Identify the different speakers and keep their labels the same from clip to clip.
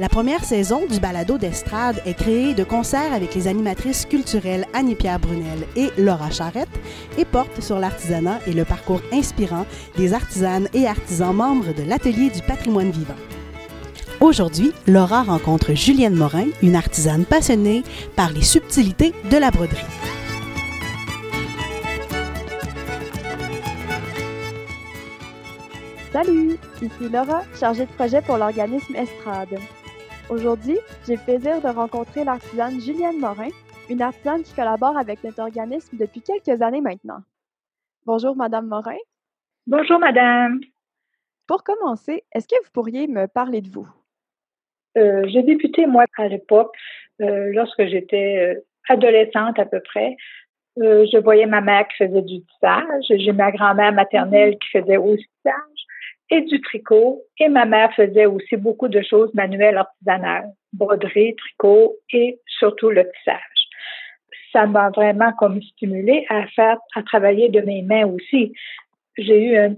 Speaker 1: La première saison du balado d'estrade est créée de concert avec les animatrices culturelles Annie-Pierre Brunel et Laura Charrette et porte sur l'artisanat et le parcours inspirant des artisanes et artisans membres de l'Atelier du patrimoine vivant. Aujourd'hui, Laura rencontre Julienne Morin, une artisane passionnée par les subtilités de la broderie.
Speaker 2: Salut, ici Laura, chargée de projet pour l'organisme Estrade. Aujourd'hui, j'ai le plaisir de rencontrer l'artisane Julienne Morin, une artisane qui collabore avec notre organisme depuis quelques années maintenant. Bonjour, Madame Morin.
Speaker 3: Bonjour, Madame.
Speaker 2: Pour commencer, est-ce que vous pourriez me parler de vous?
Speaker 3: Euh, j'ai débuté, moi, à l'époque, euh, lorsque j'étais euh, adolescente à peu près. je voyais ma mère qui faisait du tissage. J'ai ma grand-mère maternelle qui faisait aussi tissage et du tricot. Et ma mère faisait aussi beaucoup de choses manuelles artisanales, broderie, tricot et surtout le tissage. Ça m'a vraiment comme stimulé à faire, à travailler de mes mains aussi. J'ai eu un,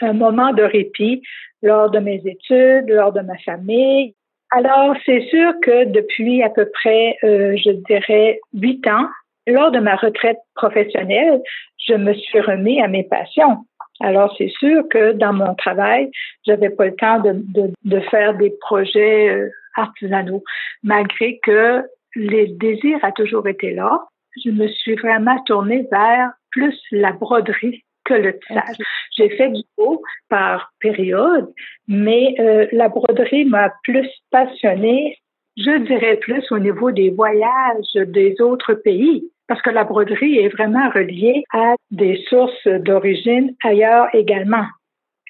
Speaker 3: un, moment de répit lors de mes études, lors de ma famille. Alors, c'est sûr que depuis à peu près, euh, je dirais, huit ans, lors de ma retraite professionnelle, je me suis remis à mes passions. Alors, c'est sûr que dans mon travail, j'avais pas le temps de, de, de faire des projets euh, artisanaux, malgré que le désir a toujours été là. Je me suis vraiment tournée vers plus la broderie que le tissage. J'ai fait du haut par période, mais euh, la broderie m'a plus passionnée, je dirais plus au niveau des voyages des autres pays parce que la broderie est vraiment reliée à des sources d'origine ailleurs également.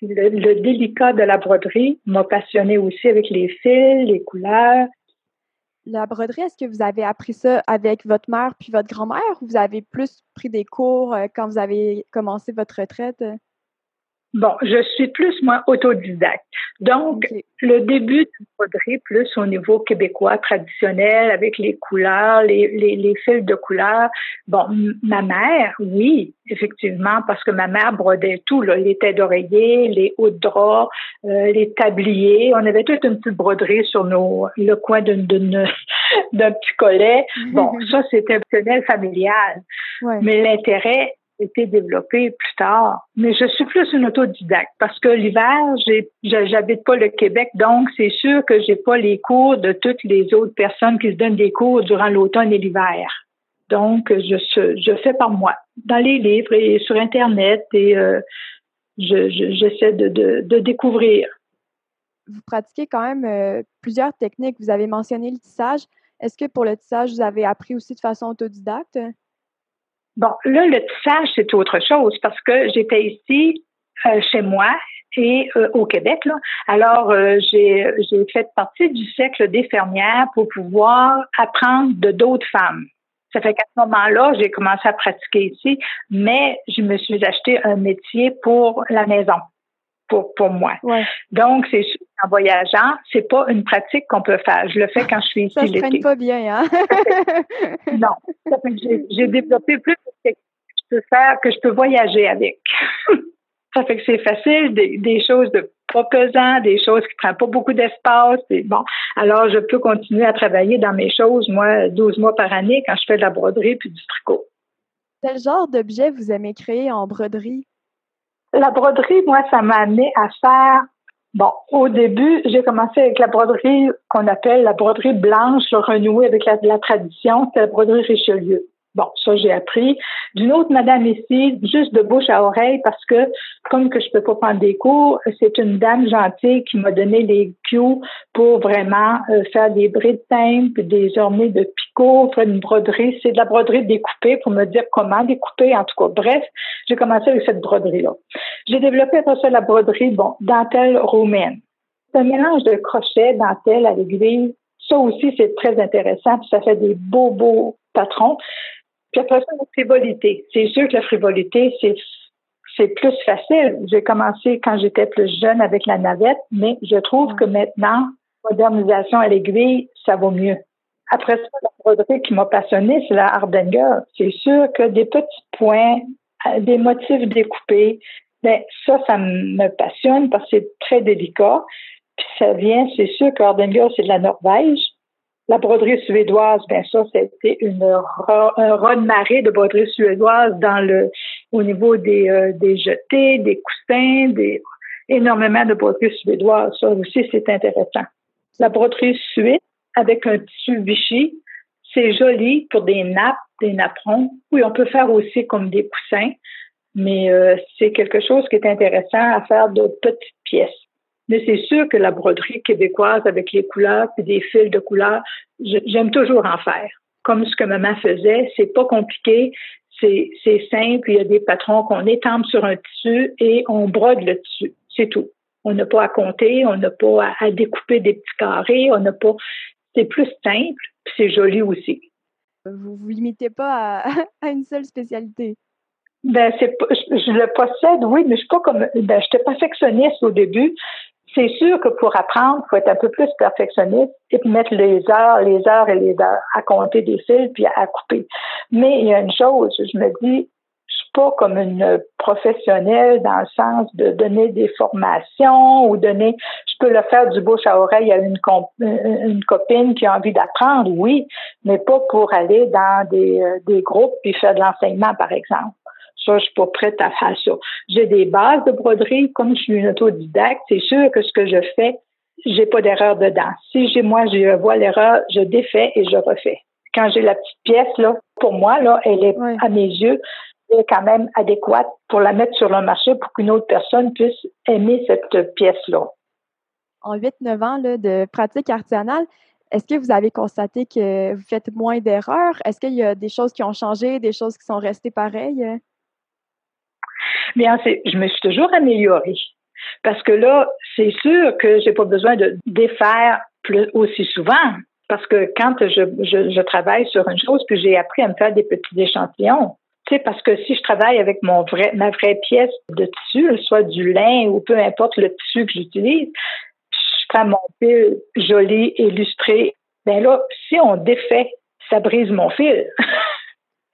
Speaker 3: Le, délicat de la broderie m'a passionné aussi avec les fils, les couleurs.
Speaker 2: La broderie, est-ce que vous avez appris ça avec votre mère puis votre grand-mère ou vous avez plus pris des cours euh, quand vous avez commencé votre retraite?
Speaker 3: Bon, je suis plus, moi, autodidacte. Donc, le début de broderie, plus au niveau québécois traditionnel, avec les couleurs, les, les, les fils de couleurs. Bon, ma mère, oui, effectivement, parce que ma mère brodait tout, là, les têtes d'oreiller, les hauts de drap, euh, les tabliers. On avait toute une petite broderie sur nos, le coin d'un petit collet. Bon, ça, c'était optionnel familial. Mais l'intérêt été développé plus tard. Mais je suis plus une autodidacte parce que l'hiver, j'habite pas le Québec, donc c'est sûr que j'ai pas les cours de toutes les autres personnes qui se donnent des cours durant l'automne et l'hiver. Donc, je, fais par moi, dans les livres et sur Internet, et euh, je, j'essaie de, découvrir.
Speaker 2: Vous pratiquez quand même euh, plusieurs techniques. Vous avez mentionné le tissage. Est-ce que pour le tissage, vous avez appris aussi de façon autodidacte?
Speaker 3: Bon, là, le tissage, c'est autre chose parce que j'étais ici euh, chez moi et euh, au Québec. Là. Alors, euh, j'ai, j'ai fait partie du cercle des fermières pour pouvoir apprendre de d'autres femmes. Ça fait qu'à ce moment-là, j'ai commencé à pratiquer ici, mais je me suis acheté un métier pour la maison pour, pour moi. Donc, c'est sûr en voyageant, c'est pas une pratique qu'on peut faire. Je le fais quand je suis ici
Speaker 2: ça l'été. Ça pas bien, hein?
Speaker 3: non. J'ai développé plus que je peux faire, que je peux voyager avec. ça fait que c'est facile, des, des, choses de pas pesant, des choses qui prennent pas beaucoup d'espace. bon, alors je peux continuer à travailler dans mes choses, moi, 12 mois par année quand je fais de la broderie puis du tricot.
Speaker 2: Quel genre d'objet vous aimez créer en broderie?
Speaker 3: La broderie, moi, ça m'a amené à faire Bon, au début, j'ai commencé avec la broderie qu'on appelle la broderie blanche, renouée avec la, la tradition, c'est la broderie Richelieu. Bon, ça j'ai appris. D'une autre madame ici, juste de bouche à oreille, parce que comme que je peux pas prendre des cours, c'est une dame gentille qui m'a donné les cues pour vraiment euh, faire des brides simples, des ornées de picot, faire une broderie. C'est de la broderie découpée pour me dire comment découper. En tout cas, bref, j'ai commencé avec cette broderie-là. J'ai développé après ça la broderie, bon, dentelle romaine. C'est un mélange de crochet, dentelle à l'aiguille, Ça aussi, c'est très intéressant, puis ça fait des beaux, beaux patrons. Puis après ça, la frivolité. C'est sûr que la frivolité, c'est c'est plus facile. J'ai commencé quand j'étais plus jeune avec la navette, mais je trouve que maintenant, modernisation à l'aiguille, ça vaut mieux. Après ça, la broderie qui m'a passionnée, c'est la Hardanger. C'est sûr que des petits points, euh, des motifs découpés, ben ça, ça me passionne parce que c'est très délicat. Puis ça vient, c'est sûr que Hardanger, c'est de la Norvège. La broderie suédoise, bien ça, c'était une un raz de marée de broderie suédoise dans le au niveau des, euh, des jetés, des coussins, des énormément de broderie suédoise. Ça aussi, c'est intéressant. La broderie suisse avec un tissu Vichy, c'est joli pour des nappes, des napperons. Oui, on peut faire aussi comme des coussins, mais euh, c'est quelque chose qui est intéressant à faire de petites pièces. Mais c'est sûr que la broderie québécoise avec les couleurs et des fils de couleurs, j'aime toujours en faire. Comme ce que maman faisait, c'est pas compliqué, c'est simple. Il y a des patrons qu'on étampe sur un tissu et on brode le tissu. C'est tout. On n'a pas à compter, on n'a pas à, découper des petits carrés, on n'a pas. C'est plus simple, puis c'est joli aussi.
Speaker 2: Vous vous limitez pas à, à une seule spécialité?
Speaker 3: Ben, c'est je, le possède, oui, mais je suis pas comme ben, j'étais perfectionniste au début. C'est sûr que pour apprendre, il faut être un peu plus perfectionniste et mettre les heures, les heures et les heures à compter des fils puis à couper. Mais il y a une chose, je me dis, je suis pas comme une professionnelle dans le sens de donner des formations ou donner, je peux le faire du bouche à oreille à une, une copine qui a envie d'apprendre, oui, mais pas pour aller dans des, euh, des groupes puis faire de l'enseignement, par exemple. Ça, je suis pas prête à faire ça. J'ai des bases de broderie. Comme je suis une autodidacte, c'est sûr que ce que je fais, j'ai pas d'erreur dedans. Si j'ai, moi, je vois l'erreur, je défais et je refais. Quand j'ai la petite pièce, là, pour moi, là, elle est, à mes yeux, elle est quand même adéquate pour la mettre sur le marché pour qu'une autre personne puisse aimer cette pièce-là.
Speaker 2: En 8-9 ans là, de pratique artisanale, est-ce que vous avez constaté que vous faites moins d'erreurs? Est-ce qu'il y a des choses qui ont changé, des choses qui sont restées pareilles?
Speaker 3: Bien, je me suis toujours améliorée. Parce que là, c'est sûr que j'ai pas besoin de défaire plus, aussi souvent. Parce que quand je, je, travaille sur une chose, puis j'ai appris à me faire des petits échantillons. Tu sais, parce que si je travaille avec mon vrai, ma vraie pièce de tissu, soit du lin ou peu importe le tissu que j'utilise, je fais mon fil joli, illustré. Ben là, si on défait, ça brise mon fil.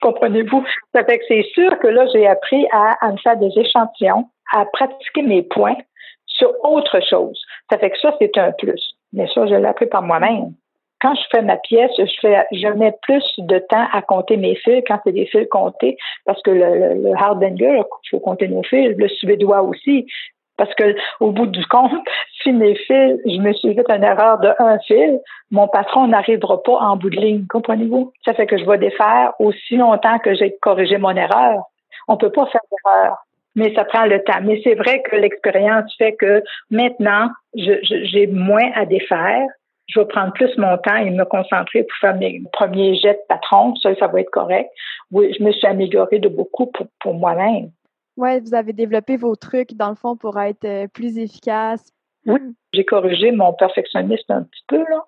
Speaker 3: Comprenez-vous? Ça fait que c'est sûr que là, j'ai appris à, me faire des échantillons, à pratiquer mes points sur autre chose. Ça fait que ça, c'est un plus. Mais ça, je l'ai appris par moi-même. Quand je fais ma pièce, je mets plus de temps à compter mes fils quand c'est des fils comptés, parce que le, le, Hardanger, il faut compter nos fils, le suédois aussi. Parce que au bout du compte, si mes fils, je me suis fait une erreur de un fil, mon patron n'arrivera pas en bout de ligne, comprenez-vous? Ça fait que je vais défaire aussi longtemps que j'ai corrigé mon erreur. On peut pas faire d'erreur, mais ça prend le temps. Mais c'est vrai que l'expérience fait que maintenant, j'ai moins à défaire. Je vais prendre plus mon temps et me concentrer pour faire mes premiers jets de patron. Ça, ça va être correct. Oui, je me suis améliorée de beaucoup pour, pour moi-même.
Speaker 2: Oui, vous avez développé vos trucs, dans le fond, pour être euh, plus efficace.
Speaker 3: Oui, j'ai corrigé mon perfectionnisme un petit peu, là,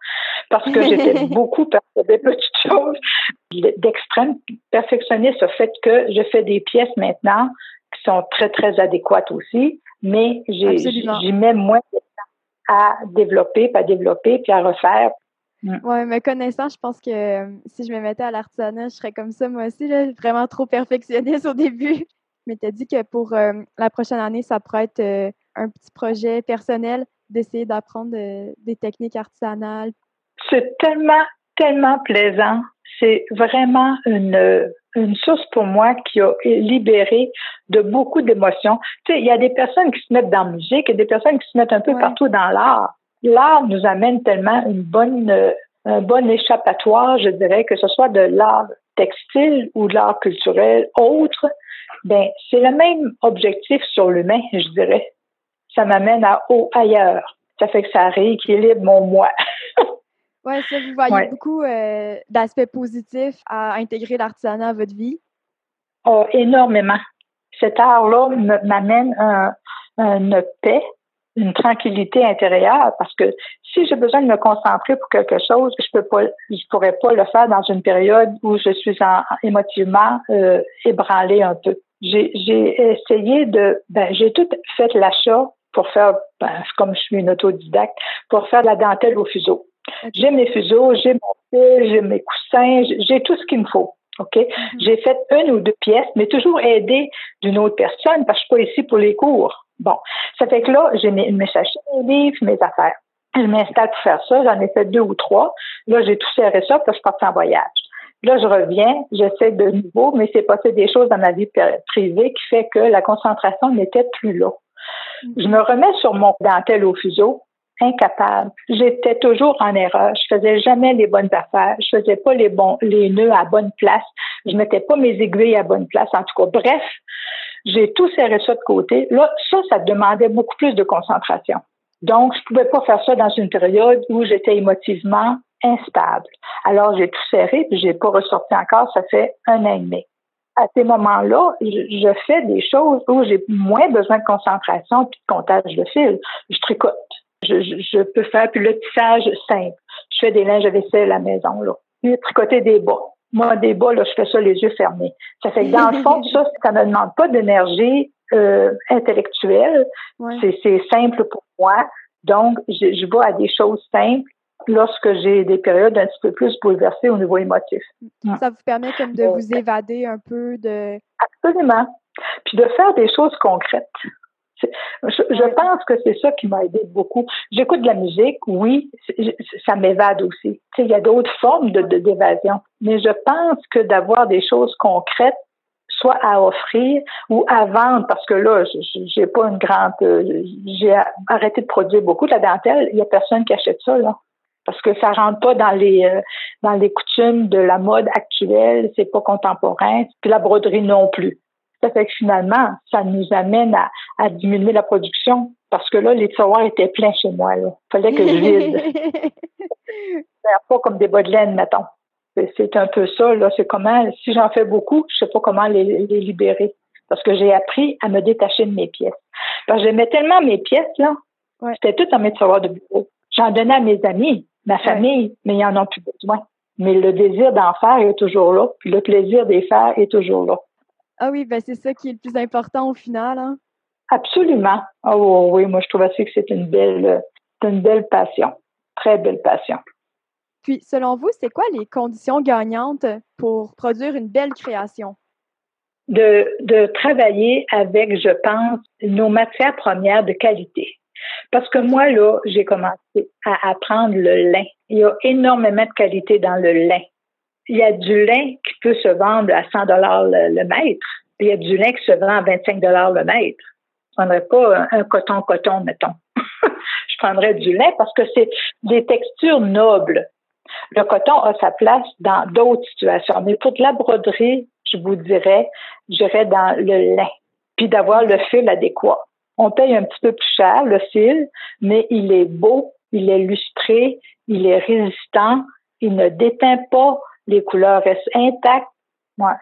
Speaker 3: parce que j'étais beaucoup des petites choses. D'extrême perfectionniste, au fait que je fais des pièces maintenant qui sont très, très adéquates aussi, mais j'y mets moins de temps à développer, puis à développer, puis à refaire.
Speaker 2: Mm. Oui, me connaissant, je pense que euh, si je me mettais à l'artisanat, je serais comme ça moi aussi, vraiment trop perfectionniste au début mais tu as dit que pour euh, la prochaine année, ça pourrait être euh, un petit projet personnel d'essayer d'apprendre euh, des techniques artisanales.
Speaker 3: C'est tellement, tellement plaisant. C'est vraiment une, une source pour moi qui a libéré de beaucoup d'émotions. Tu sais, il y a des personnes qui se mettent dans la musique et des personnes qui se mettent un peu partout dans l'art. L'art nous amène tellement une bonne, un bon échappatoire, je dirais, que ce soit de l'art textile ou de l'art culturel autre, ben c'est le même objectif sur l'humain, je dirais. Ça m'amène à haut ailleurs. Ça fait que ça rééquilibre mon moi.
Speaker 2: oui, ça, vous voyez beaucoup euh, d'aspects positifs à intégrer l'artisanat à votre vie?
Speaker 3: Oh, énormément. Cet art-là m'amène un, une paix, une tranquillité intérieure parce que si j'ai besoin de me concentrer pour quelque chose, je peux pas, je pourrais pas le faire dans une période où je suis en, émotivement euh, ébranlée un peu. J'ai, essayé de, ben, j'ai tout fait l'achat pour faire, ben, comme je suis une autodidacte, pour faire de la dentelle au fuseau. J'ai mes fuseaux, j'ai mon fil, j'ai mes coussins, j'ai tout ce qu'il me faut. OK? Mm-hmm. J'ai fait une ou deux pièces, mais toujours aidée d'une autre personne parce que je suis pas ici pour les cours. Bon. Ça fait que là, j'ai mes, mes sachets, mes livres, mes affaires. Je m'installe pour faire ça. J'en ai fait deux ou trois. Là, j'ai tout serré ça, puis je pars en voyage. Là, je reviens, j'essaie de nouveau, mais c'est passé des choses dans ma vie privée qui fait que la concentration n'était plus là. Mm-hmm. Je me remets sur mon dentelle au fuseau, incapable. J'étais toujours en erreur. Je faisais jamais les bonnes affaires. Je faisais pas les bons, les nœuds à bonne place. Je mettais pas mes aiguilles à bonne place. En tout cas, bref, j'ai tout serré ça de côté. Là, ça, ça demandait beaucoup plus de concentration. Donc, je pouvais pas faire ça dans une période où j'étais émotivement instable. Alors, j'ai tout serré, puis j'ai pas ressorti encore. Ça fait un an et demi. À ces moments-là, je, fais des choses où j'ai moins besoin de concentration puis de comptage de fil. Je tricote je, peux faire puis le tissage simple. Je fais des linges à vaisselle à la maison, là. Puis tricoter des bas. Moi, des bas, là, je fais ça les yeux fermés. Ça fait que dans le fond, ça, ça ne me demande pas d'énergie euh, intellectuelle. C'est simple pour moi. Donc, je, je vais à des choses simples lorsque j'ai des périodes un petit peu plus bouleversées au niveau émotif.
Speaker 2: Ça vous permet comme de vous évader un peu de...
Speaker 3: Absolument. Puis de faire des choses concrètes. Je, pense que c'est ça qui m'a aidé beaucoup. J'écoute de la musique, oui, ça m'évade aussi. il y a d'autres formes de d'évasion, mais je pense que d'avoir des choses concrètes soit à offrir ou à vendre parce que là j'ai pas une grande euh, j'ai arrêté de produire beaucoup de la dentelle il y a personne qui achète ça là parce que ça rentre pas dans les euh, dans les coutumes de la mode actuelle c'est pas contemporain puis la broderie non plus ça fait que finalement, ça nous amène à, diminuer la production parce que là, les tiroirs étaient pleins chez moi. Il fallait que je vide. pas comme des bas de laine, mettons. C'est un peu ça. Là. C'est comment, si j'en fais beaucoup, je sais pas comment les, libérer. Parce que j'ai appris à me détacher de mes pièces. Parce que j'aimais tellement mes pièces, là. C'était tout dans mes tiroirs de bureau. J'en donnais à mes amis, ma famille, mais ils en ont plus besoin. Mais le désir d'en faire est toujours là, puis le plaisir d'y faire est toujours là.
Speaker 2: Ah oui, ben c'est ça qui est le plus important au final. Hein?
Speaker 3: Absolument. Oh oui, moi je trouve aussi que c'est une belle, une belle passion. Très belle passion.
Speaker 2: Puis, selon vous, c'est quoi les conditions gagnantes pour produire une belle création?
Speaker 3: De, de travailler avec, je pense, nos matières premières de qualité. Parce que moi, là, j'ai commencé à apprendre le lin. Il y a énormément de qualité dans le lin il y a du lin qui peut se vendre à 100 dollars le, mètre. Il y a du lin qui se vend à 25 dollars le mètre. Je prendrais pas un, coton-coton, mettons. je prendrais du lin parce que c'est des textures nobles. Le coton a sa place dans d'autres situations. Mais pour de la broderie, je vous dirais, j'irais dans le lin. Puis d'avoir le fil adéquat. On paye un petit peu plus cher le fil, mais il est beau, il est lustré, il est résistant, il ne déteint pas, les couleurs restent intactes.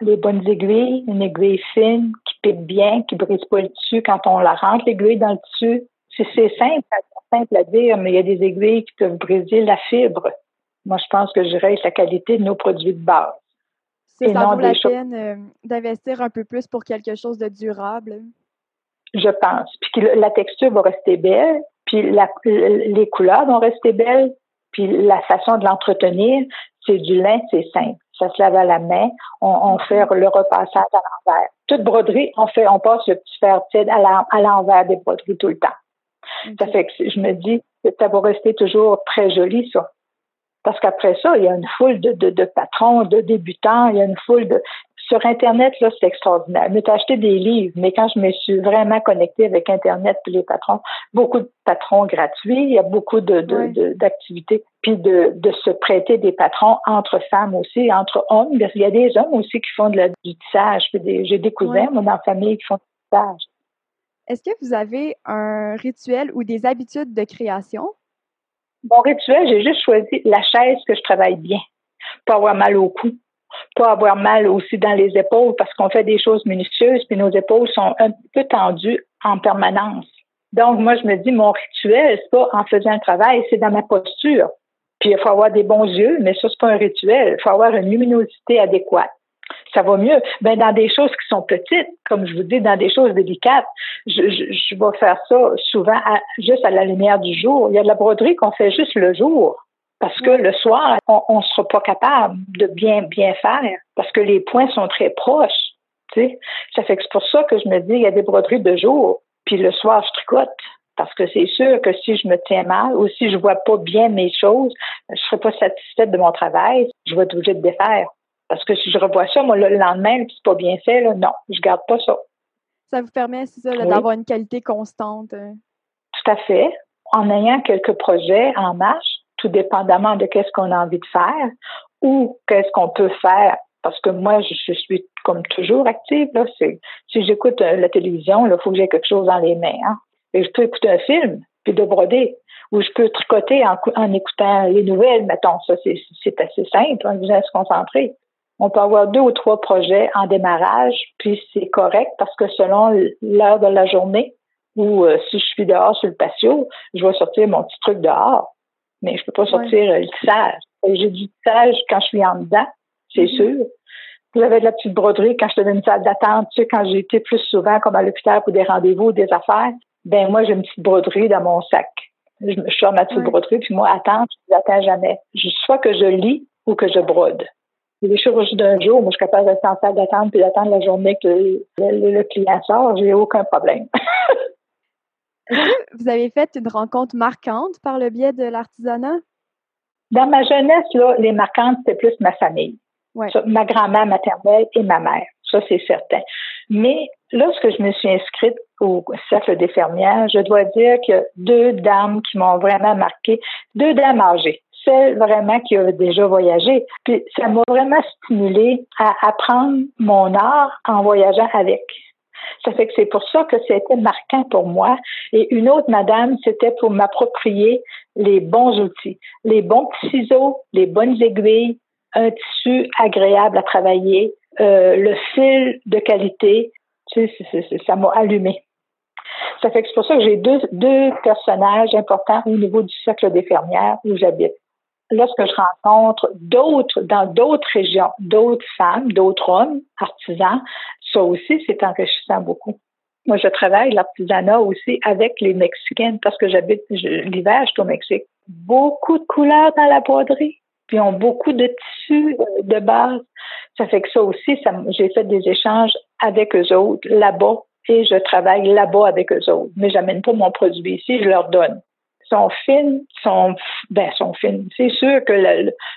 Speaker 3: les bonnes aiguilles, une aiguille fine qui pique bien, qui brise pas le dessus quand on la rentre l'aiguille dans le dessus. C'est simple, simple à dire, mais il y a des aiguilles qui peuvent briser la fibre. Moi, je pense que je reste la qualité de nos produits de base.
Speaker 2: C'est ça vaut la peine euh, d'investir un peu plus pour quelque chose de durable.
Speaker 3: Je pense. Puis que la texture va rester belle, puis les couleurs vont rester belles, puis la façon de l'entretenir, c'est du lin, c'est simple. Ça se lave à la main. On, fait le repassage à l'envers. Toute broderie, on fait, on passe le petit fer tiède à l'envers des broderies tout le temps. Ça fait que je me dis ça va rester toujours très joli, ça. Parce qu'après ça, il y a une foule de, de, de patrons, de débutants, il y a une foule de, sur Internet, là, c'est extraordinaire. Mais acheté des livres, mais quand je me suis vraiment connectée avec Internet et les patrons, beaucoup de patrons gratuits, il y a beaucoup de, d'activités, puis de, de se prêter des patrons entre femmes aussi, entre hommes, parce qu'il y a des hommes aussi qui font de la, du tissage. J'ai des cousins, moi, dans la famille, qui font du tissage.
Speaker 2: Est-ce que vous avez un rituel ou des habitudes de création?
Speaker 3: Mon rituel, j'ai juste choisi la chaise que je travaille bien, pour avoir mal au cou pas avoir mal aussi dans les épaules parce qu'on fait des choses minutieuses, puis nos épaules sont un peu tendues en permanence. Donc, moi, je me dis, mon rituel, c'est pas en faisant le travail, c'est dans ma posture. Puis, il faut avoir des bons yeux, mais ça, c'est pas un rituel. Il faut avoir une luminosité adéquate. Ça va mieux. Ben, dans des choses qui sont petites, comme je vous dis, dans des choses délicates, je, vais faire ça souvent juste à la lumière du jour. Il y a de la broderie qu'on fait juste le jour. Parce que le soir, on ne sera pas capable de bien, bien faire parce que les points sont très proches. Ça fait que c'est pour ça que je me dis, il y a des broderies de jour, puis le soir, je tricote. Parce que c'est sûr que si je me tiens mal ou si je vois pas bien mes choses, je serai pas satisfaite de mon travail, je vais être obligée de défaire. Parce que si je revois ça, moi, le lendemain, puis c'est pas bien fait, là, non, je garde pas ça.
Speaker 2: Ça vous permet, c'est ça, d'avoir une qualité constante. Euh?
Speaker 3: Tout à fait. En ayant quelques projets en marche, tout dépendamment de qu'est-ce qu'on a envie de faire ou qu'est-ce qu'on peut faire. Parce que moi, je, suis comme toujours active. Là. Si j'écoute euh, la télévision, il faut que j'ai quelque chose dans les mains. Hein. Et je peux écouter un film, puis de broder. Ou je peux tricoter en, en écoutant les nouvelles, mettons. Ça, c'est assez simple. On de se concentrer. On peut avoir deux ou trois projets en démarrage, puis c'est correct parce que selon l'heure de la journée, ou euh, si je suis dehors sur le patio, je vais sortir mon petit truc dehors mais je peux pas sortir euh, le tissage. J'ai du tissage quand je suis en dedans, c'est mm-hmm. sûr. J'avais de la petite broderie quand je faisais une salle d'attente, tu sais, quand j'ai été plus souvent comme à l'hôpital pour des rendez-vous ou des affaires, ben moi, j'ai une petite broderie dans mon sac. Je, je sors ma petite broderie, puis moi, attends, je n'attends jamais. Soit que je lis ou que je brode. Les chirurgies d'un jour, moi, je suis capable de rester en salle d'attente puis d'attendre la journée que le, le client sort, j'ai aucun problème.
Speaker 2: Que vous avez fait une rencontre marquante par le biais de l'artisanat?
Speaker 3: Dans ma jeunesse, là, les marquantes, c'était plus ma famille. ma grand-mère maternelle et ma mère. Ça, c'est certain. Mais lorsque je me suis inscrite au Cercle des fermières, je dois dire que deux dames qui m'ont vraiment marqué, deux dames âgées, celles vraiment qui ont déjà voyagé. Puis ça m'a vraiment stimulé à apprendre mon art en voyageant avec. Ça fait que c'est pour ça que c'était marquant pour moi. Et une autre madame, c'était pour m'approprier les bons outils, les bons ciseaux, les bonnes aiguilles, un tissu agréable à travailler, euh, le fil de qualité. Tu sais, ça m'a allumé. Ça fait que c'est pour ça que j'ai deux, deux personnages importants au niveau du cercle des fermières où j'habite lorsque je rencontre d'autres, dans d'autres régions, d'autres femmes, d'autres hommes, artisans, ça aussi, c'est enrichissant beaucoup. Moi, je travaille l'artisanat aussi avec les Mexicaines parce que j'habite l'hiver, je suis au Mexique. Beaucoup de couleurs dans la broderie, puis ont beaucoup de tissus euh, de base. Ça fait que ça aussi, j'ai fait des échanges avec eux autres là-bas et je travaille là-bas avec eux autres. Mais j'amène pas mon produit ici, je leur donne sont fines, sont, ben, sont fines. C'est sûr que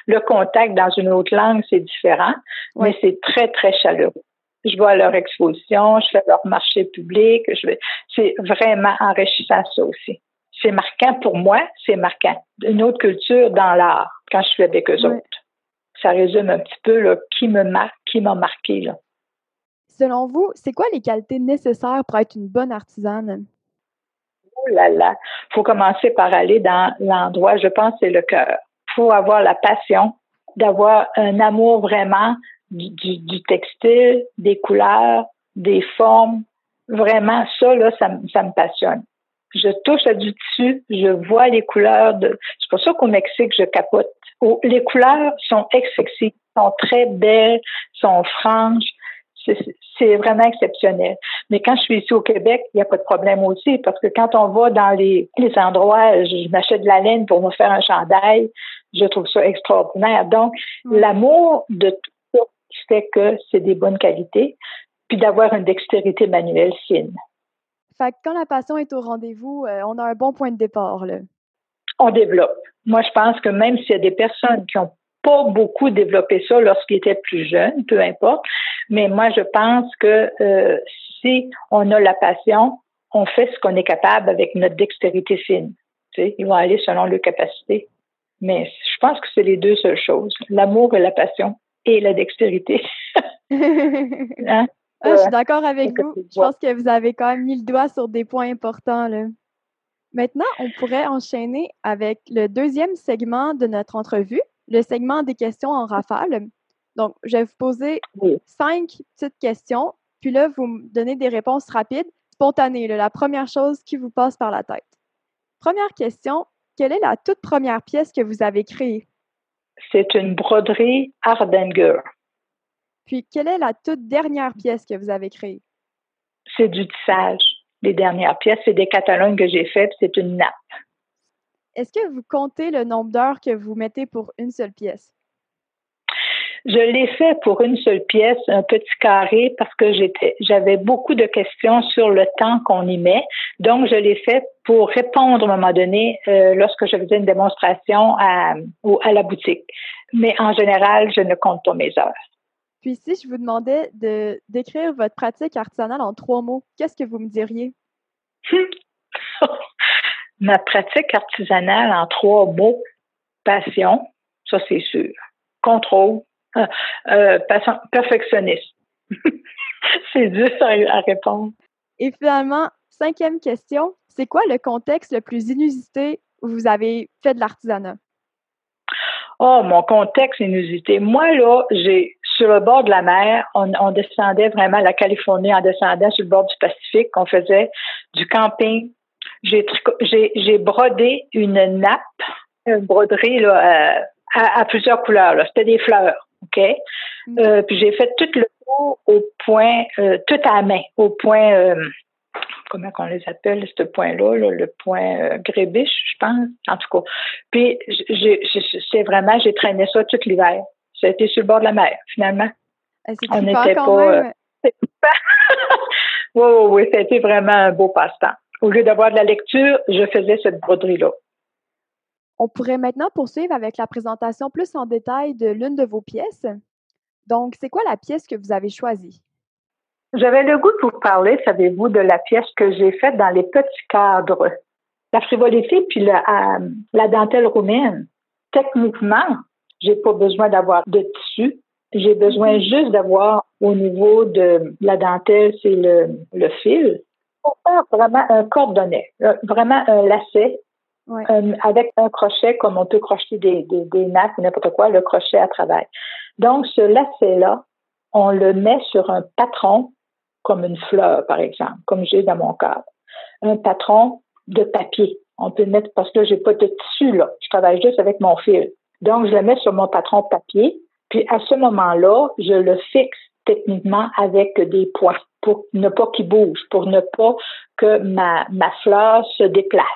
Speaker 3: le, contact dans une autre langue, c'est différent, mais c'est très, très chaleureux. Je vais à leur exposition, je fais leur marché public, je vais, c'est vraiment enrichissant ça aussi. C'est marquant pour moi, c'est marquant. Une autre culture dans l'art, quand je suis avec eux autres. Ça résume un petit peu là, qui me marque, qui m'a marqué. Là.
Speaker 2: Selon vous, c'est quoi les qualités nécessaires pour être une bonne artisane?
Speaker 3: Oh là là, faut commencer par aller dans l'endroit, je pense, c'est le cœur. faut avoir la passion, d'avoir un amour vraiment du, textile, des couleurs, des formes. Vraiment, ça, là, ça, me passionne. Je touche à du tissu, je vois les couleurs. C'est pour ça qu'au Mexique, je capote. les couleurs sont excessives, sont très belles, sont franches c'est vraiment exceptionnel. Mais quand je suis ici au Québec, il n'y a pas de problème aussi, parce que quand on va dans les, endroits, je, m'achète de la laine pour me faire un chandail, je trouve ça extraordinaire. Donc, l'amour de tout ça fait que c'est des bonnes qualités, puis d'avoir une dextérité manuelle fine.
Speaker 2: Fait que quand la passion est au rendez-vous, euh, on a un bon point de départ, là.
Speaker 3: On développe. Moi, je pense que même s'il y a des personnes qui ont pas beaucoup développé ça lorsqu'ils étaient plus jeunes, peu importe. Mais moi, je pense que euh, si on a la passion, on fait ce qu'on est capable avec notre dextérité fine. Tu sais, ils vont aller selon leurs capacités. Mais je pense que c'est les deux seules choses, l'amour et la passion et la dextérité.
Speaker 2: hein? ah, je suis d'accord avec vous. Je pense que vous avez quand même mis le doigt sur des points importants. Là. Maintenant, on pourrait enchaîner avec le deuxième segment de notre entrevue, le segment des questions en rafale. Donc, je vais vous poser cinq petites questions, puis là, vous me donnez des réponses rapides. spontané, la première chose qui vous passe par la tête. Première question, quelle est la toute première pièce que vous avez créée?
Speaker 3: C'est une broderie Hardanger.
Speaker 2: Puis, quelle est la toute dernière pièce que vous avez créée?
Speaker 3: C'est du tissage. Les dernières pièces, c'est des catalogues que j'ai fait, c'est une nappe.
Speaker 2: Est-ce que vous comptez le nombre d'heures que vous mettez pour une seule pièce?
Speaker 3: Je l'ai fait pour une seule pièce, un petit carré, parce que j'étais, j'avais beaucoup de questions sur le temps qu'on y met. Donc, je l'ai fait pour répondre à un moment donné euh, lorsque je faisais une démonstration à, à la boutique. Mais en général, je ne compte pas mes heures.
Speaker 2: Puis, si je vous demandais de décrire votre pratique artisanale en trois mots, qu'est-ce que vous me diriez?
Speaker 3: Ma pratique artisanale en trois mots, passion, ça c'est sûr. Contrôle, euh, perfectionniste. c'est dur à répondre.
Speaker 2: Et finalement, cinquième question, c'est quoi le contexte le plus inusité où vous avez fait de l'artisanat?
Speaker 3: Oh, mon contexte inusité. Moi, là, j'ai sur le bord de la mer, on, on descendait vraiment la Californie en descendant sur le bord du Pacifique. On faisait du camping. J'ai j'ai brodé une nappe, une broderie là, euh, à, plusieurs couleurs. C'était des fleurs, Mm. Euh, puis j'ai fait tout le tour au point, euh, tout à la main, au point. Euh, comment qu'on les appelle, ce point-là, le point grébiche, je pense, en tout cas. Puis, c'est vraiment, j'ai traîné ça tout l'hiver. Ça a été sur le bord de la mer, finalement.
Speaker 2: Ah, On n'était pas.
Speaker 3: Oui, oui, oui, été vraiment un beau passe-temps. Au lieu d'avoir de la lecture, je faisais cette broderie-là.
Speaker 2: On pourrait maintenant poursuivre avec la présentation plus en détail de l'une de vos pièces. Donc, c'est quoi la pièce que vous avez choisie?
Speaker 3: J'avais le goût de vous parler, savez-vous, de la pièce que j'ai faite dans les petits cadres. La frivolité puis la, euh, la dentelle roumaine. Techniquement, j'ai pas besoin d'avoir de tissu. J'ai besoin mhm. juste d'avoir au niveau de la dentelle, c'est le, le fil, pour faire vraiment un cordonnet, euh, vraiment un lacet avec un crochet comme on peut crocheter des, des, des nappes ou n'importe quoi, le crochet à travers. Donc, ce lacet-là, on le met sur un patron comme une fleur, par exemple, comme j'ai dans mon cadre. Un patron de papier. On peut mettre, parce que j'ai pas de tissu, là. Je travaille juste avec mon fil. Donc, je le mets sur mon patron papier. Puis, à ce moment-là, je le fixe techniquement avec des points pour ne pas qu'il bouge, pour ne pas que ma, ma fleur se déplace.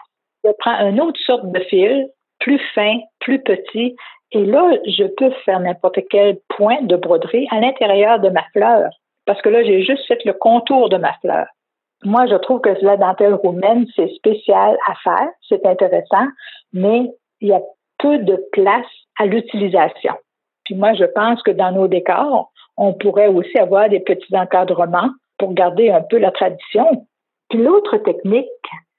Speaker 3: Je prends une autre sorte de fil, plus fin, plus petit, et là, je peux faire n'importe quel point de broderie à l'intérieur de ma fleur parce que là, j'ai juste fait le contour de ma fleur. Moi, je trouve que la dentelle roumaine, c'est spécial à faire, c'est intéressant, mais il y a peu de place à l'utilisation. Puis moi, je pense que dans nos décors, on pourrait aussi avoir des petits encadrements pour garder un peu la tradition. Puis l'autre technique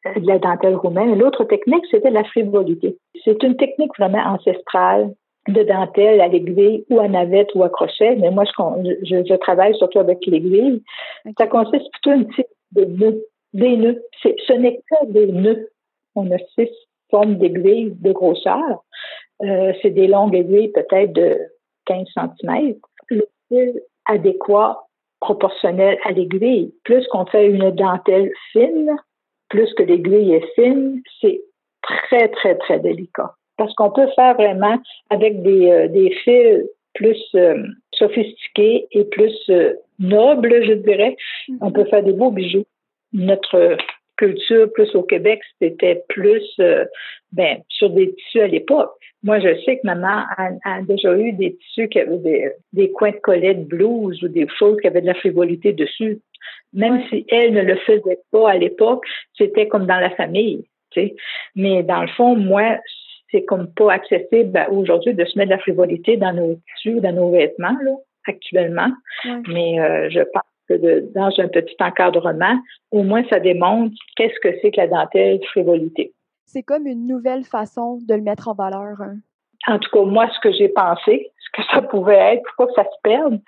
Speaker 3: de la dentelle roumaine, l'autre technique, c'était la frivolité. C'est une technique vraiment ancestrale de dentelle à l'aiguille ou à navette ou à crochet, mais moi, je, je, travaille surtout avec l'aiguille. Ça consiste plutôt un type de nœuds, des nœuds. Ce n'est que des nœuds. On a six formes d'aiguilles de grosseur. Euh, c'est des longues aiguilles peut-être de 15 cm. Le fil adéquat, proportionnel à l'aiguille. Plus qu'on fait une dentelle fine, plus que l'aiguille est fine, c'est très, très, très délicat parce qu'on peut faire vraiment avec des, euh, des fils plus euh, sophistiqués et plus euh, nobles, je dirais. On peut faire des beaux bijoux. Notre culture, plus au Québec, c'était plus ben, sur des tissus à l'époque. Moi, je sais que maman a, déjà eu des tissus qui avaient des, des coins de collet de blouse ou des choses qui avaient de la frivolité dessus. Même si elle ne le faisait pas à l'époque, c'était comme dans la famille. sais. Mais dans le fond, moi, c'est comme pas accessible aujourd'hui de se mettre de la frivolité dans nos tissus, dans nos vêtements, là, actuellement. Mais euh, je pense que dans un petit encadrement, au moins ça démontre qu'est-ce que c'est que la dentelle frivolité.
Speaker 2: C'est comme une nouvelle façon de le mettre en valeur. Hein?
Speaker 3: En tout cas, moi, ce que j'ai pensé, ce que ça pouvait être, pour pas que ça se perde,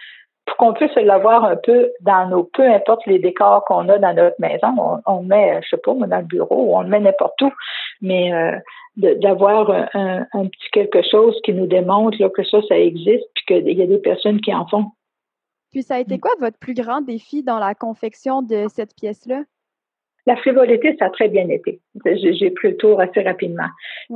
Speaker 3: pour qu'on puisse l'avoir un peu dans nos, peu importe les décors qu'on a dans notre maison, on, met, je sais pas, dans le bureau, on le met n'importe où, mais euh, d'avoir un, un, petit quelque chose qui nous démontre là, que ça, ça existe, puis qu'il y a des personnes qui en font.
Speaker 2: Puis ça a été quoi votre plus grand défi dans la confection de cette pièce-là?
Speaker 3: La frivolité, ça a très bien été. J'ai pris le tour assez rapidement.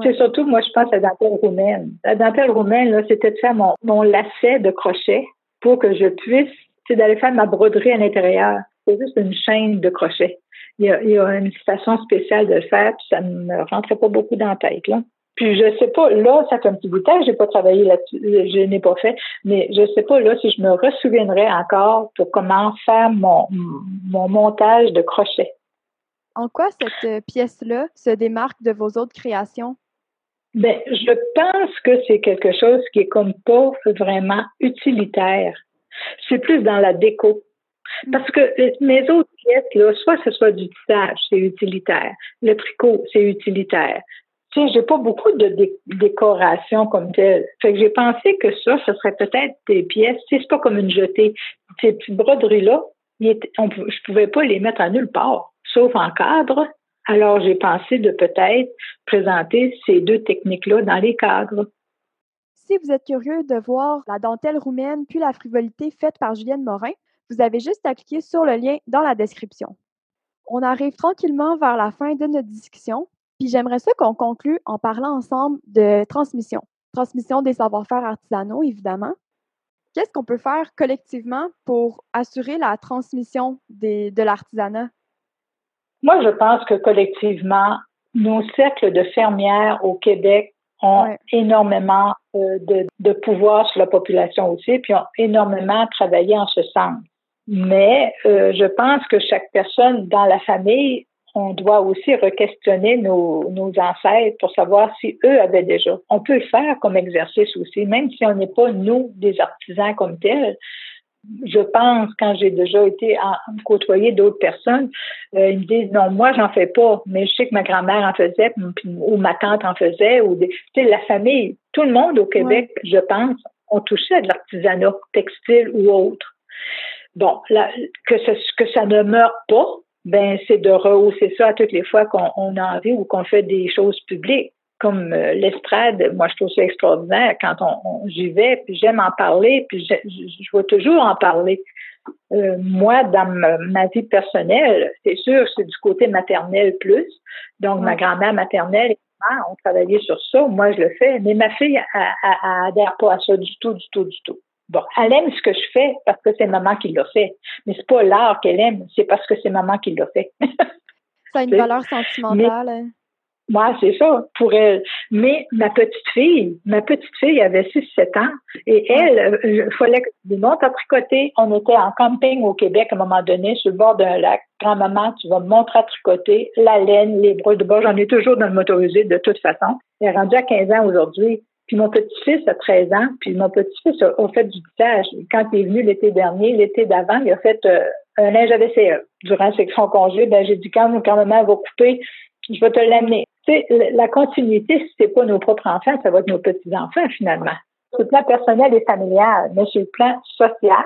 Speaker 3: C'est surtout, moi, je pense à la dentelle roumaine. La dentelle roumaine, là, c'était de faire mon, mon lacet de crochet pour que je puisse, c'est d'aller faire ma broderie à l'intérieur. C'est juste une chaîne de crochet. Il y, a, il y, a, une façon spéciale de le faire, puis ça ne me rentrait pas beaucoup dans la tête, là. Puis je sais pas, là, ça fait un petit bout de temps, j'ai pas travaillé là-dessus, je n'ai pas fait, mais je sais pas là si je me ressouviendrai encore pour comment faire mon, mon montage de crochet.
Speaker 2: En quoi cette euh, pièce-là se démarque de vos autres créations?
Speaker 3: Ben, je pense que c'est quelque chose qui est comme pas vraiment utilitaire. C'est plus dans la déco. Mm. Parce que mes autres pièces, là, soit ce soit du tissage, c'est utilitaire. Le tricot, c'est utilitaire tu sais, j'ai pas beaucoup de décoration comme telle. Fait que j'ai pensé que ça, ce serait peut-être des pièces. Tu sais, c'est pas comme une jetée. Ces petites broderies-là, je pouvais pas les mettre à nulle part, sauf en cadre. Alors, j'ai pensé de peut-être présenter ces deux techniques-là dans les cadres.
Speaker 2: Si vous êtes curieux de voir la dentelle roumaine puis la frivolité faite par Julienne Morin, vous avez juste à cliquer sur le lien dans la description. On arrive tranquillement vers la fin de notre discussion. Puis j'aimerais ça qu'on conclue en parlant ensemble de transmission. Transmission des savoir-faire artisanaux, évidemment. Qu'est-ce qu'on peut faire collectivement pour assurer la transmission des, de l'artisanat?
Speaker 3: Moi, je pense que collectivement, nos cercles de fermières au Québec ont énormément euh, de, de, pouvoir sur la population aussi, puis ont énormément travaillé en ce sens. Mais euh, je pense que chaque personne dans la famille on doit aussi re-questionner nos, nos, ancêtres pour savoir si eux avaient déjà. On peut le faire comme exercice aussi, même si on n'est pas, nous, des artisans comme tels. Je pense, quand j'ai déjà été en, côtoyer d'autres personnes, euh, ils me disent non, moi, j'en fais pas, mais je sais que ma grand-mère en faisait, ou ma tante en faisait, ou des, la famille, tout le monde au Québec, je pense, ont touché à de l'artisanat textile ou autre. Bon, là, que, ce, que ça ne meurt pas, ben c'est de rehausser ça à toutes les fois qu'on a envie ou qu'on fait des choses publiques comme euh, l'estrade, moi je trouve ça extraordinaire quand on, j'y vais, puis j'aime en parler, puis je, je, vais toujours en parler. Euh, moi, dans ma, vie personnelle, c'est sûr, c'est du côté maternel plus. Donc, ma grand-mère maternelle et moi, on travaillait sur ça. Moi, je le fais, mais ma fille, elle, adhère pas à ça du tout, du tout, du tout. Bon, elle aime ce que je fais parce que c'est maman qui l'a fait. Mais c'est pas l'art qu'elle aime, c'est parce que c'est maman qui l'a fait.
Speaker 2: ça a une valeur sentimentale. Hein?
Speaker 3: moi, c'est ça, pour elle. Mais ma petite fille, ma petite fille avait 6-7 ans et elle, il euh, fallait que je monte à tricoter. On était en camping au Québec à un moment donné, sur le bord d'un lac. Grand-maman, tu vas me montrer à tricoter la laine, les bras de bord. J'en ai toujours dans le motorisé de toute façon. Elle est rendue à 15 ans aujourd'hui. Puis mon petit-fils a 13 ans, puis mon petit-fils a, fait du tissage. Quand il est venu l'été dernier, l'été d'avant, il a fait euh, un linge à vaisselle. Durant son congé, ben, j'ai dit quand, quand maman va couper, je vais te l'amener. Tu sais, la continuité, si c'est pas nos propres enfants, ça va être nos petits-enfants, finalement. Sur le plan personnel et familial, mais sur le plan social,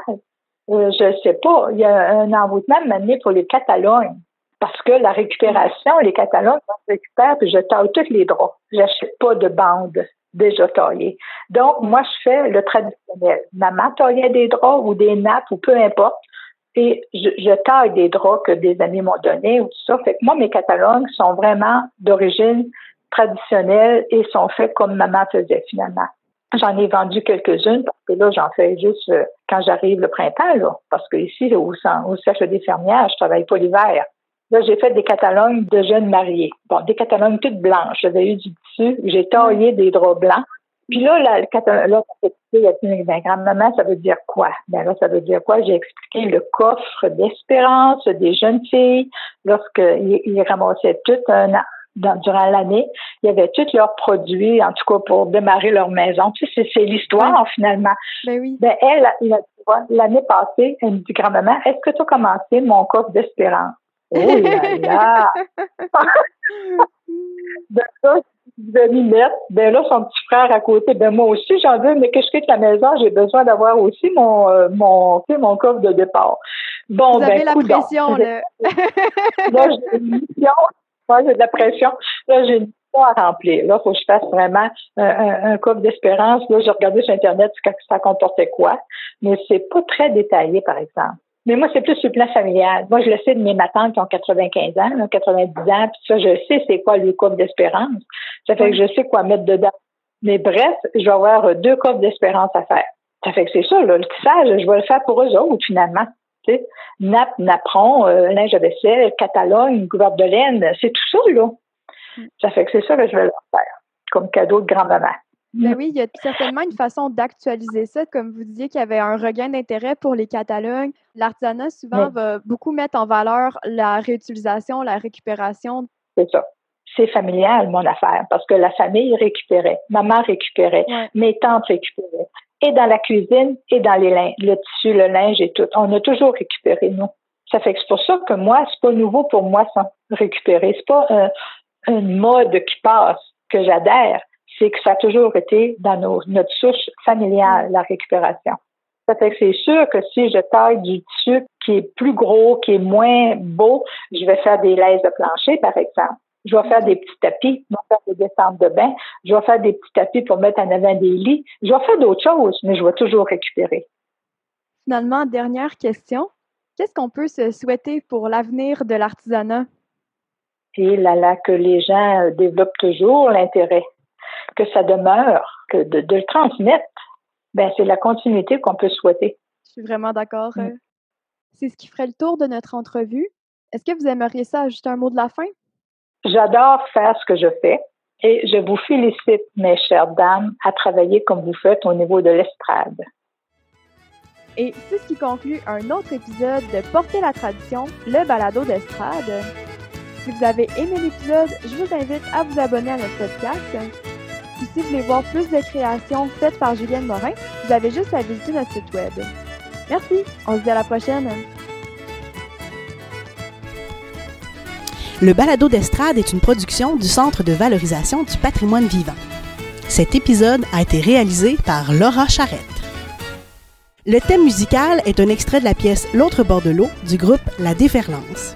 Speaker 3: euh, je sais pas, il y a un envoûtement de pour les Catalognes. Parce que la récupération, les Catalognes, je récupère, puis je taille tous les draps. J'achète pas de bandes déjà taillé. Donc, moi, je fais le traditionnel. Maman taillait des draps ou des nappes ou peu importe. Et je, taille des draps que des amis m'ont donnés ou tout ça. Fait que moi, mes catalogues sont vraiment d'origine traditionnelle et sont faits comme maman faisait finalement. J'en ai vendu quelques-unes parce que là, j'en fais juste euh, quand j'arrive le printemps, là. Parce que ici, au, au sèche des fermières, je travaille pas l'hiver. Là, j'ai fait des catalogues de jeunes mariés. Bon, des catalogues toutes blanches. J'avais eu du J'ai taillé des draps blancs. Puis là, là, là, il a dit, ben, grand-maman, ça veut dire quoi? Ben là, ça veut dire quoi? J'ai expliqué le coffre d'espérance des jeunes filles lorsqu'ils ils ramassaient tout un dans, durant l'année, il y avait tous leurs produits, en tout cas pour démarrer leur maison. Tu sais, c'est l'histoire finalement.
Speaker 2: Ben oui.
Speaker 3: Ben elle, l'année passée, elle me dit grand-maman, est-ce que tu as commencé mon coffre d'espérance? Oh là là! de ça, de mettre, ben là, son petit frère à côté, ben moi aussi, j'en veux, mais que je quitte la maison, j'ai besoin d'avoir aussi mon, euh, mon, mon coffre de départ.
Speaker 2: Bon, Vous ben, avez la pression, là.
Speaker 3: là, j'ai une mission. Moi, j'ai de la pression. Là, j'ai une mission à remplir. Là, il faut que je fasse vraiment un, un, coffre d'espérance. Là, j'ai regardé sur Internet ça comportait quoi, mais c'est pas très détaillé, par exemple. Mais moi, c'est plus sur le plan familial. Moi, je le sais de mes matantes qui ont 95 ans, 90 ans, puis ça, je sais c'est quoi le couple d'espérance. Ça fait que je sais quoi mettre dedans. Mais bref, je vais avoir deux couples d'espérance à faire. Ça fait que c'est ça, là, le tissage, je vais le faire pour eux autres, finalement. Tu sais, nappe, napperon, euh, linge à vaisselle, catalogne, gouverne de laine, c'est tout ça, là. Ça fait que c'est ça que je vais leur faire, comme cadeau de grand-maman.
Speaker 2: Ben oui, il y a certainement une façon d'actualiser ça. Comme vous disiez qu'il y avait un regain d'intérêt pour les catalogues. L'artisanat, souvent, va beaucoup mettre en valeur la réutilisation, la récupération.
Speaker 3: C'est ça. C'est familial, mon affaire, parce que la famille récupérait. Maman récupérait. Mes tantes récupéraient. Et dans la cuisine, et dans les linges, le tissu, le linge et tout. On a toujours récupéré, nous. Ça fait que c'est pour ça que moi, c'est pas nouveau pour moi sans récupérer. C'est pas un, un mode qui passe que j'adhère c'est que ça a toujours été dans notre souche familiale, la récupération. Ça fait que c'est sûr que si je taille du tissu qui est plus gros, qui est moins beau, je vais faire des laises de plancher, par exemple. Je vais faire des petits tapis, je vais faire des descentes de bain, je vais faire des petits tapis pour mettre en avant des lits. Je vais faire d'autres choses, mais je vais toujours récupérer.
Speaker 2: Finalement, dernière question. Qu'est-ce qu'on peut se souhaiter pour l'avenir de l'artisanat?
Speaker 3: Et là, là, que les gens développent toujours l'intérêt que ça demeure, que de, le transmettre, ben c'est la continuité qu'on peut souhaiter.
Speaker 2: Je suis vraiment d'accord. Mm. Euh, c'est ce qui ferait le tour de notre entrevue. Est-ce que vous aimeriez ça ajouter un mot de la fin?
Speaker 3: J'adore faire ce que je fais et je vous félicite, mes chères dames, à travailler comme vous faites au niveau de l'estrade.
Speaker 2: Et c'est ce qui conclut un autre épisode de Porter la tradition, le balado d'estrade. Si vous avez aimé l'épisode, je vous invite à vous abonner à notre podcast si vous voulez voir plus de créations faites par Julienne Morin, vous avez juste à visiter notre site web. Merci, on se dit à la prochaine.
Speaker 1: Le balado d'estrade est une production du Centre de valorisation du patrimoine vivant. Cet épisode a été réalisé par Laura Charrette. Le thème musical est un extrait de la pièce L'autre bord de l'eau du groupe La Déferlance.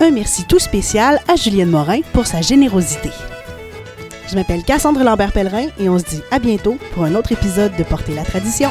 Speaker 1: Un merci tout spécial à Julienne Morin pour sa générosité. Je m'appelle Cassandre Lambert-Pellerin et on se dit à bientôt pour un autre épisode de Porter la tradition.